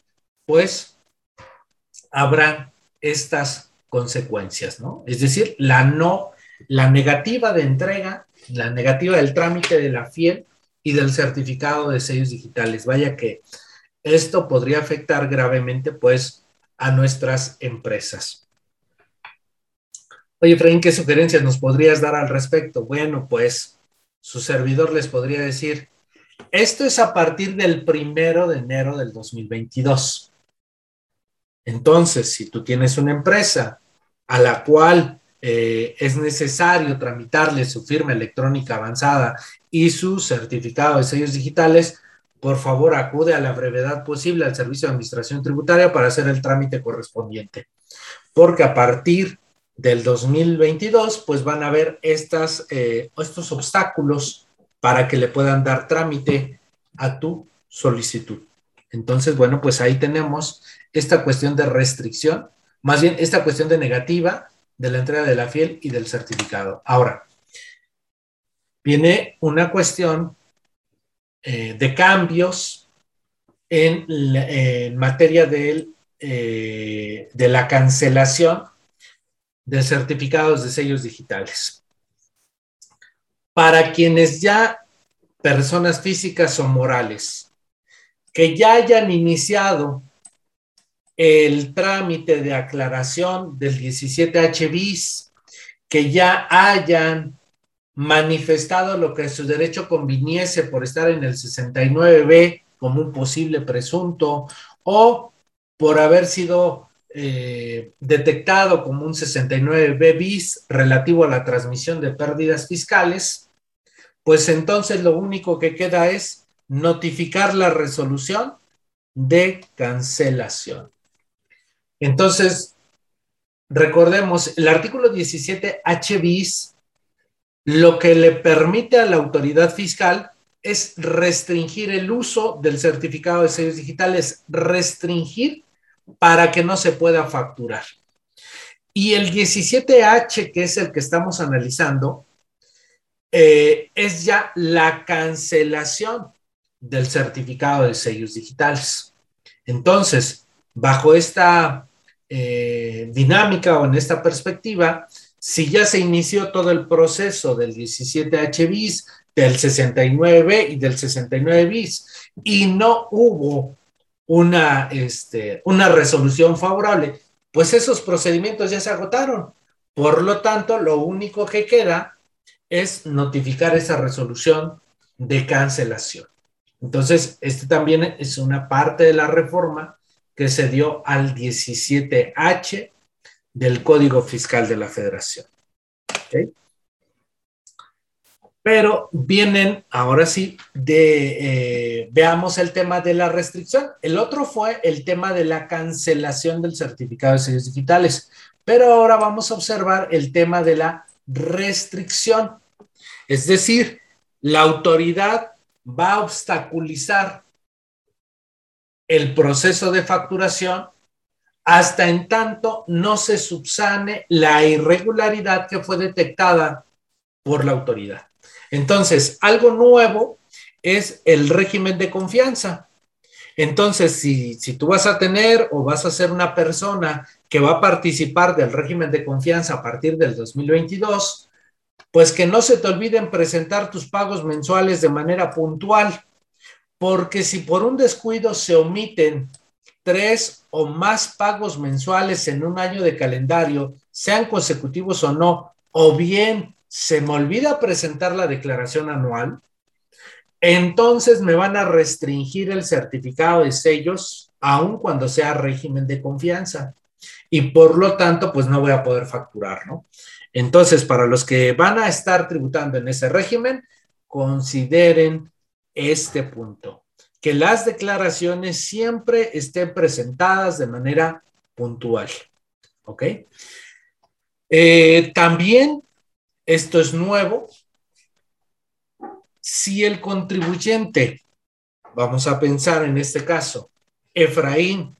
pues habrá estas consecuencias, ¿no? Es decir, la no, la negativa de entrega, la negativa del trámite de la fiel y del certificado de sellos digitales. Vaya que esto podría afectar gravemente pues a nuestras empresas. Oye, Efraín, ¿qué sugerencias nos podrías dar al respecto? Bueno, pues su servidor les podría decir, esto es a partir del primero de enero del 2022. Entonces, si tú tienes una empresa a la cual eh, es necesario tramitarle su firma electrónica avanzada y su certificado de sellos digitales, por favor acude a la brevedad posible al Servicio de Administración Tributaria para hacer el trámite correspondiente. Porque a partir del 2022, pues van a haber estas, eh, estos obstáculos para que le puedan dar trámite a tu solicitud. Entonces, bueno, pues ahí tenemos esta cuestión de restricción, más bien esta cuestión de negativa de la entrega de la fiel y del certificado. Ahora, viene una cuestión eh, de cambios en, materia eh, de la cancelación de certificados de sellos digitales. Para quienes ya, personas físicas o morales, que ya hayan iniciado el trámite de aclaración del 17H bis, que ya hayan manifestado lo que su derecho conviniese por estar en el 69B como un posible presunto o por haber sido eh, detectado como un 69B bis relativo a la transmisión de pérdidas fiscales, pues entonces lo único que queda es notificar la resolución de cancelación. Entonces, recordemos, el artículo 17 H bis lo que le permite a la autoridad fiscal es restringir el uso del certificado de sellos digitales, restringir para que no se pueda facturar. Y el 17H, que es el que estamos analizando, eh, es ya la cancelación del certificado de sellos digitales. Entonces, bajo esta eh, dinámica o en esta perspectiva, si ya se inició todo el proceso del 17H bis, del 69B y del 69 bis, y no hubo una, este, una resolución favorable, pues esos procedimientos ya se agotaron. Por lo tanto, lo único que queda es notificar esa resolución de cancelación. Entonces, este también es una parte de la reforma que se dio al 17H del Código Fiscal de la Federación. Pero vienen, ahora sí, de, eh, veamos el tema de la restricción. El otro fue el tema de la cancelación del certificado de sellos digitales. Pero ahora vamos a observar el tema de la restricción. Es decir, la autoridad va a obstaculizar el proceso de facturación hasta en tanto no se subsane la irregularidad que fue detectada por la autoridad. Entonces, algo nuevo es el régimen de confianza. Entonces, si, tú vas a tener o vas a ser una persona que va a participar del régimen de confianza a partir del 2022, pues que no se te olviden presentar tus pagos mensuales de manera puntual, porque si por un descuido se omiten tres o más pagos mensuales en un año de calendario, sean consecutivos o no, o bien se me olvida presentar la declaración anual, entonces me van a restringir el certificado de sellos, aun cuando sea régimen de confianza. Y por lo tanto, pues no voy a poder facturar, ¿no? Entonces, para los que van a estar tributando en ese régimen, consideren este punto, que las declaraciones siempre estén presentadas de manera puntual, ¿ok? Eh, también esto es nuevo. Si el contribuyente, vamos a pensar en este caso, Efraín,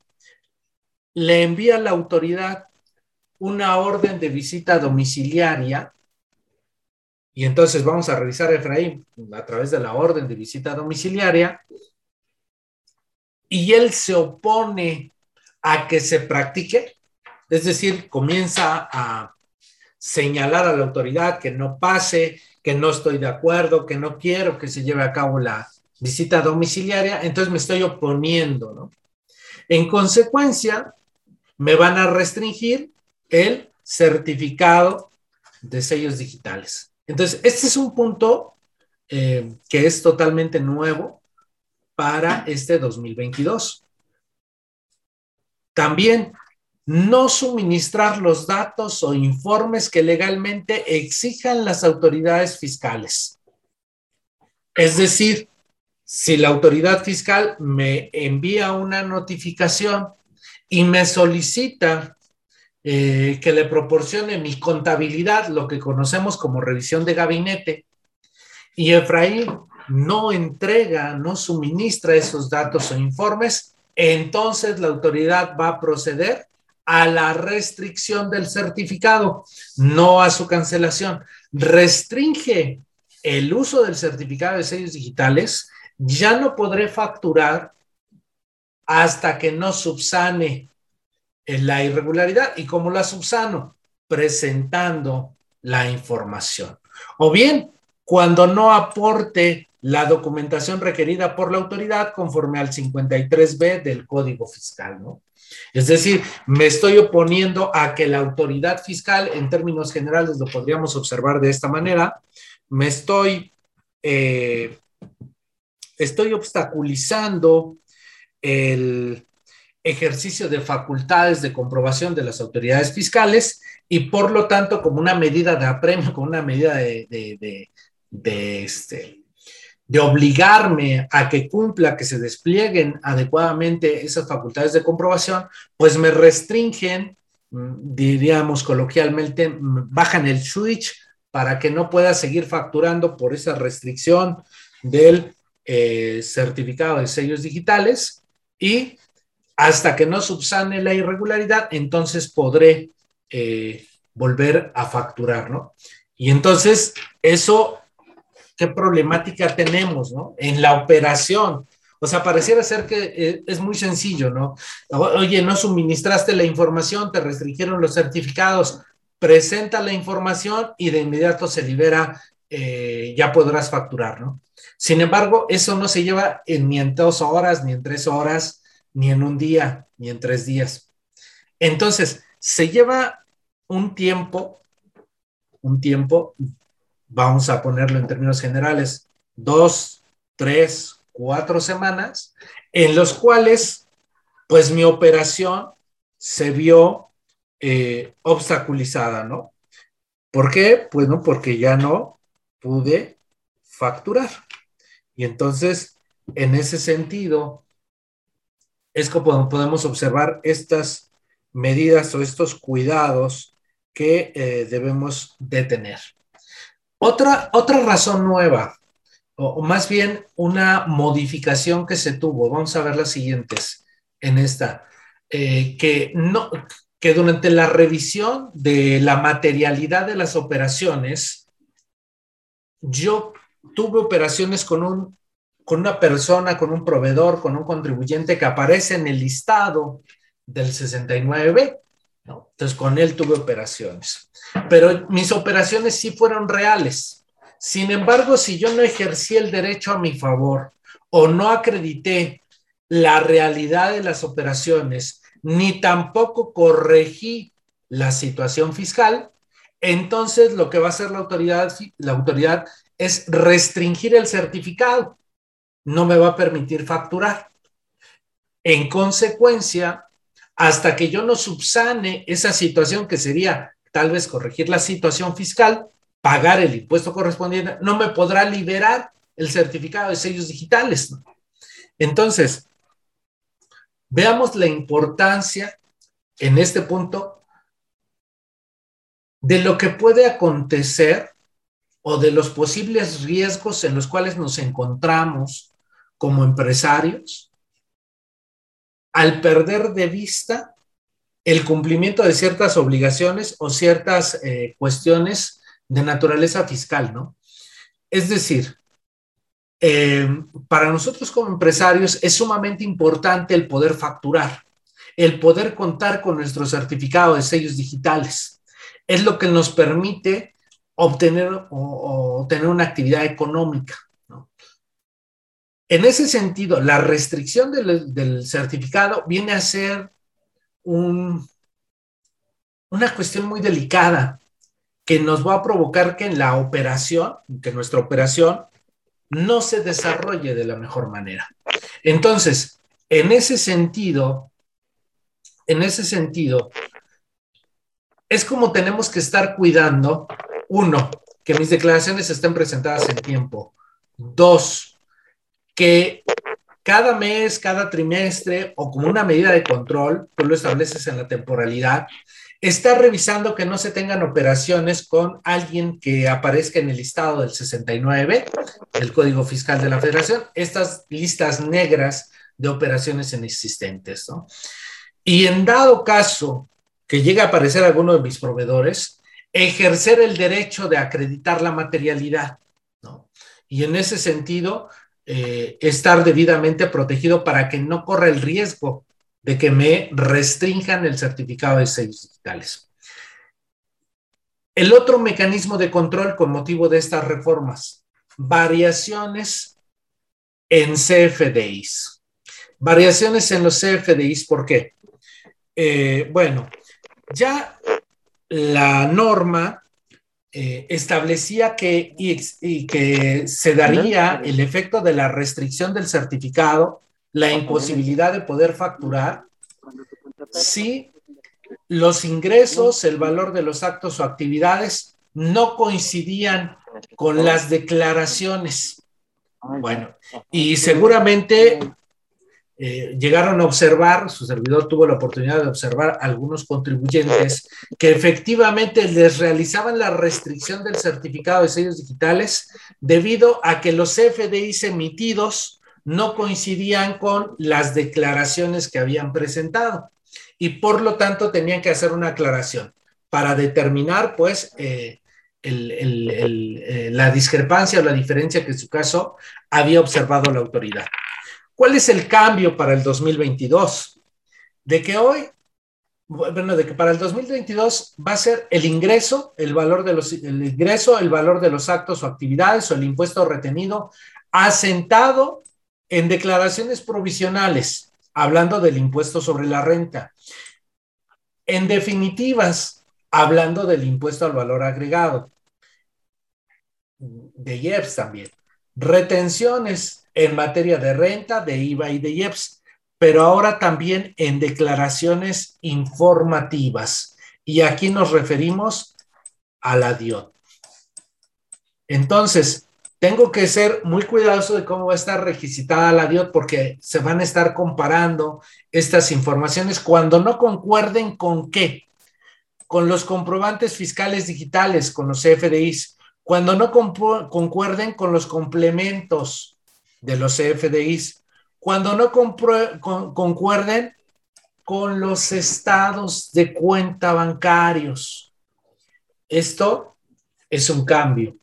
le envía a la autoridad una orden de visita domiciliaria, y entonces vamos a revisar a Efraín a través de la orden de visita domiciliaria, y él se opone a que se practique, es decir, comienza a señalar a la autoridad que no pase, que no estoy de acuerdo, que no quiero que se lleve a cabo la visita domiciliaria, entonces me estoy oponiendo, ¿no? En consecuencia, me van a restringir el certificado de sellos digitales. Entonces, este es un punto eh, que es totalmente nuevo para este 2022. También no suministrar los datos o informes que legalmente exijan las autoridades fiscales. Es decir, si la autoridad fiscal me envía una notificación y me solicita eh, que le proporcione mi contabilidad, lo que conocemos como revisión de gabinete, y Efraín no entrega, no suministra esos datos o informes, entonces la autoridad va a proceder a la restricción del certificado, no a su cancelación. Restringe el uso del certificado de sellos digitales, ya no podré facturar hasta que no subsane la irregularidad. ¿Y cómo la subsano? Presentando la información. O bien, cuando no aporte la documentación requerida por la autoridad conforme al 53B del Código Fiscal, ¿no? Es decir, me estoy oponiendo a que la autoridad fiscal, en términos generales lo podríamos observar de esta manera, me estoy, eh, estoy obstaculizando el ejercicio de facultades de comprobación de las autoridades fiscales y por lo tanto como una medida de apremio, como una medida de, de, este, de obligarme a que cumpla, que se desplieguen adecuadamente esas facultades de comprobación, pues me restringen, mm, diríamos coloquialmente, mm, bajan el switch para que no pueda seguir facturando por esa restricción del eh, certificado de sellos digitales y hasta que no subsane la irregularidad, entonces podré eh, volver a facturar, ¿no? Y entonces eso qué problemática tenemos, ¿no? En la operación. O sea, pareciera ser que eh, es muy sencillo, ¿no? Oye, no suministraste la información, te restringieron los certificados, presenta la información y de inmediato se libera, eh, ya podrás facturar, ¿no? Sin embargo, eso no se lleva en, ni en dos horas, ni en tres horas, ni en un día, ni en tres días. Entonces, se lleva un tiempo, un tiempo vamos a ponerlo en términos generales, dos, tres, cuatro semanas, en los cuales, pues mi operación se vio eh, obstaculizada, ¿no? ¿Por qué? Pues no, porque ya no pude facturar. Y entonces, en ese sentido, es como podemos observar estas medidas o estos cuidados que eh, debemos de tener. Otra, otra razón nueva, o, más bien una modificación que se tuvo, vamos a ver las siguientes en esta, eh, que, no, que durante la revisión de la materialidad de las operaciones, yo tuve operaciones con, un, con una persona, con un proveedor, con un contribuyente que aparece en el listado del 69B. Entonces, con él tuve operaciones pero mis operaciones sí fueron reales. Sin embargo, si yo no ejercí el derecho a mi favor o no acredité la realidad de las operaciones, ni tampoco corregí la situación fiscal, entonces lo que va a hacer la autoridad, la autoridad es restringir el certificado. No me va a permitir facturar. En consecuencia, hasta que yo no subsane esa situación que sería tal vez corregir la situación fiscal, pagar el impuesto correspondiente, no me podrá liberar el certificado de sellos digitales. Entonces, veamos la importancia en este punto de lo que puede acontecer o de los posibles riesgos en los cuales nos encontramos como empresarios al perder de vista el cumplimiento de ciertas obligaciones o ciertas eh, cuestiones de naturaleza fiscal, ¿no? Es decir, eh, para nosotros como empresarios es sumamente importante el poder facturar, el poder contar con nuestro certificado de sellos digitales. Es lo que nos permite obtener o, tener una actividad económica. En ese sentido, la restricción del, certificado viene a ser una cuestión muy delicada que nos va a provocar que en la operación, que nuestra operación no se desarrolle de la mejor manera. Entonces, en ese sentido, en ese sentido, es como tenemos que estar cuidando, uno, que mis declaraciones estén presentadas en tiempo. Dos, que cada mes, cada trimestre o como una medida de control, tú lo estableces en la temporalidad, está revisando que no se tengan operaciones con alguien que aparezca en el listado del 69 del Código Fiscal de la Federación, estas listas negras de operaciones inexistentes. ¿no? Y en dado caso que llegue a aparecer alguno de mis proveedores, ejercer el derecho de acreditar la materialidad. ¿no? Y en ese sentido, eh, estar debidamente protegido para que no corra el riesgo de que me restrinjan el certificado de sellos digitales. El otro mecanismo de control con motivo de estas reformas, variaciones en CFDIs. Variaciones en los CFDIs, ¿por qué? Eh, bueno, ya la norma eh, establecía que, y, que se daría el efecto de la restricción del certificado la imposibilidad de poder facturar si los ingresos, el valor de los actos o actividades no coincidían con las declaraciones. Bueno, y seguramente eh, llegaron a observar, su servidor tuvo la oportunidad de observar algunos contribuyentes que efectivamente les realizaban la restricción del certificado de sellos digitales debido a que los FDIs emitidos no coincidían con las declaraciones que habían presentado y por lo tanto tenían que hacer una aclaración para determinar pues eh, eh, la discrepancia o la diferencia que en su caso había observado la autoridad. ¿Cuál es el cambio para el 2022? De que hoy, bueno, de que para el 2022 va a ser el ingreso, el valor de los, ingreso, el valor de los actos o actividades o el impuesto retenido asentado en declaraciones provisionales, hablando del impuesto sobre la renta. En definitivas, hablando del impuesto al valor agregado. De IEPS también. Retenciones en materia de renta, de IVA y de IEPS, pero ahora también en declaraciones informativas. Y aquí nos referimos a la DIOT. Entonces, tengo que ser muy cuidadoso de cómo va a estar requisitada la DIOT porque se van a estar comparando estas informaciones cuando no concuerden con qué, con los comprobantes fiscales digitales, con los CFDIs, cuando no concuerden con los complementos de los CFDIs, cuando no concuerden con los estados de cuenta bancarios. Esto es un cambio.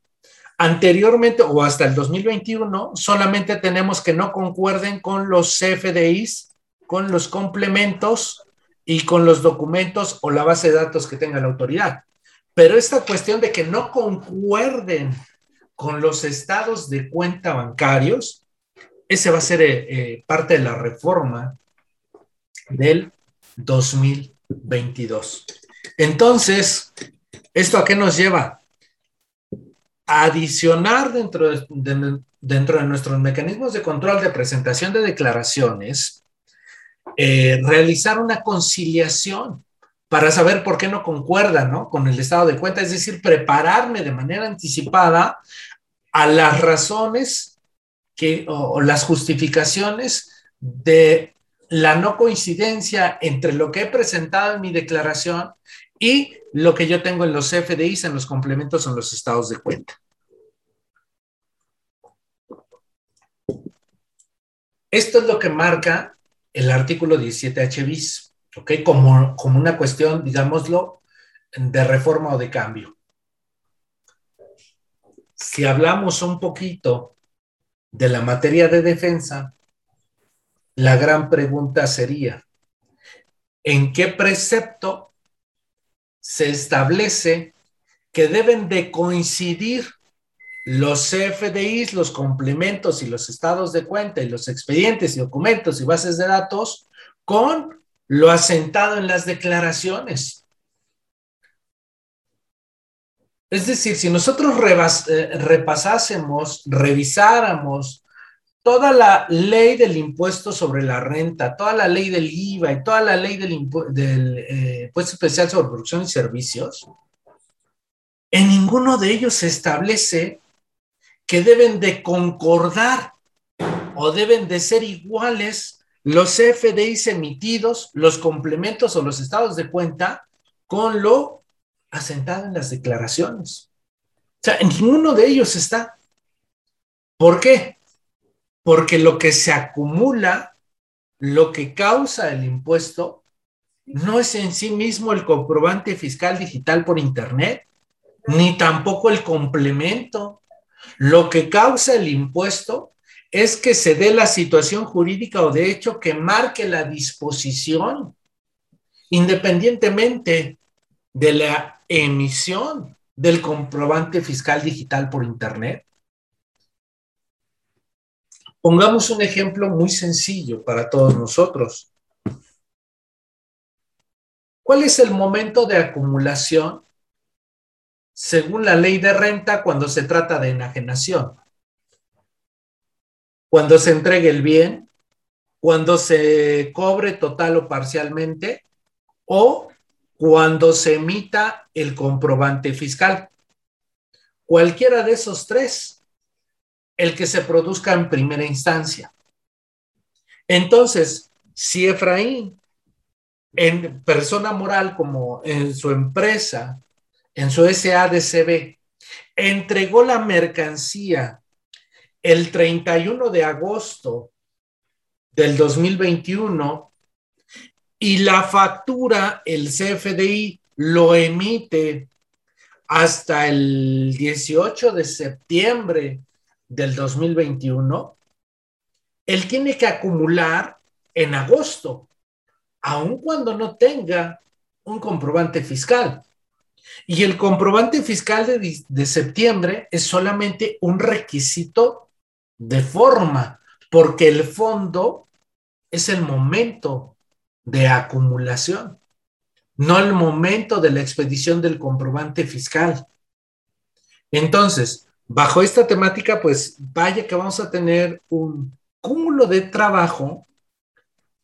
Anteriormente o hasta el 2021, solamente tenemos que no concuerden con los CFDIs, con los complementos y con los documentos o la base de datos que tenga la autoridad. Pero esta cuestión de que no concuerden con los estados de cuenta bancarios, ese va a ser eh, eh, parte de la reforma del 2022. Entonces, ¿esto a qué nos lleva? adicionar dentro de, nuestros mecanismos de control de presentación de declaraciones, eh, realizar una conciliación para saber por qué no concuerda con el estado de cuenta, es decir, prepararme de manera anticipada a las razones o las justificaciones de la no coincidencia entre lo que he presentado en mi declaración y lo que yo tengo en los FDIs, en los complementos, en los estados de cuenta. Esto es lo que marca el artículo 17H bis, ¿ok? Como, como una cuestión, digámoslo, de reforma o de cambio. Si hablamos un poquito de la materia de defensa, la gran pregunta sería, ¿en qué precepto se establece que deben de coincidir los CFDIs, los complementos y los estados de cuenta y los expedientes y documentos y bases de datos con lo asentado en las declaraciones. Es decir, si nosotros eh, repasásemos, revisáramos toda la ley del impuesto sobre la renta, toda la ley del IVA y toda la ley del, eh, impuesto especial sobre producción y servicios, en ninguno de ellos se establece que deben de concordar o deben de ser iguales los FDIs emitidos, los complementos o los estados de cuenta con lo asentado en las declaraciones. O sea, ninguno de ellos está. ¿Por qué? Porque lo que se acumula, lo que causa el impuesto, no es en sí mismo el comprobante fiscal digital por Internet, ni tampoco el complemento. Lo que causa el impuesto es que se dé la situación jurídica o de hecho que marque la disposición, independientemente de la emisión del comprobante fiscal digital por Internet. Pongamos un ejemplo muy sencillo para todos nosotros. ¿Cuál es el momento de acumulación según la ley de renta cuando se trata de enajenación? Cuando se entregue el bien, cuando se cobre total o parcialmente, o cuando se emita el comprobante fiscal. Cualquiera de esos tres, el que se produzca en primera instancia. Entonces, si Efraín, en persona moral como en su empresa, en su SADCB, entregó la mercancía el 31 de agosto del 2021 y la factura, el CFDI lo emite hasta el 18 de septiembre del 2021, él tiene que acumular en agosto, aun cuando no tenga un comprobante fiscal. Y el comprobante fiscal de, de, septiembre es solamente un requisito de forma, porque el fondo es el momento de acumulación, no el momento de la expedición del comprobante fiscal. Entonces, bajo esta temática, pues vaya que vamos a tener un cúmulo de trabajo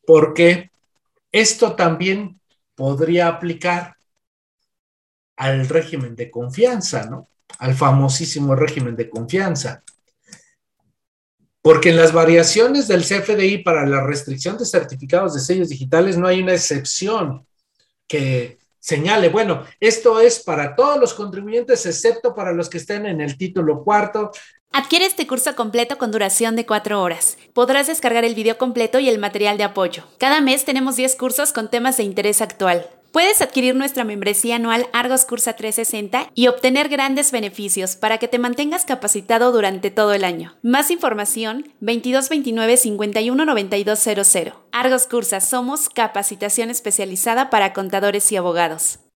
porque esto también podría aplicar al régimen de confianza, ¿no? Al famosísimo régimen de confianza. Porque en las variaciones del CFDI para la restricción de certificados de sellos digitales no hay una excepción que señale, bueno, esto es para todos los contribuyentes excepto para los que estén en el título cuarto. Adquiere este curso completo con duración de cuatro horas. Podrás descargar el video completo y el material de apoyo. Cada mes tenemos 10 cursos con temas de interés actual. Puedes adquirir nuestra membresía anual Argos Cursa 360 y obtener grandes beneficios para que te mantengas capacitado durante todo el año. Más información 2229 519200. Argos Cursa somos capacitación especializada para contadores y abogados.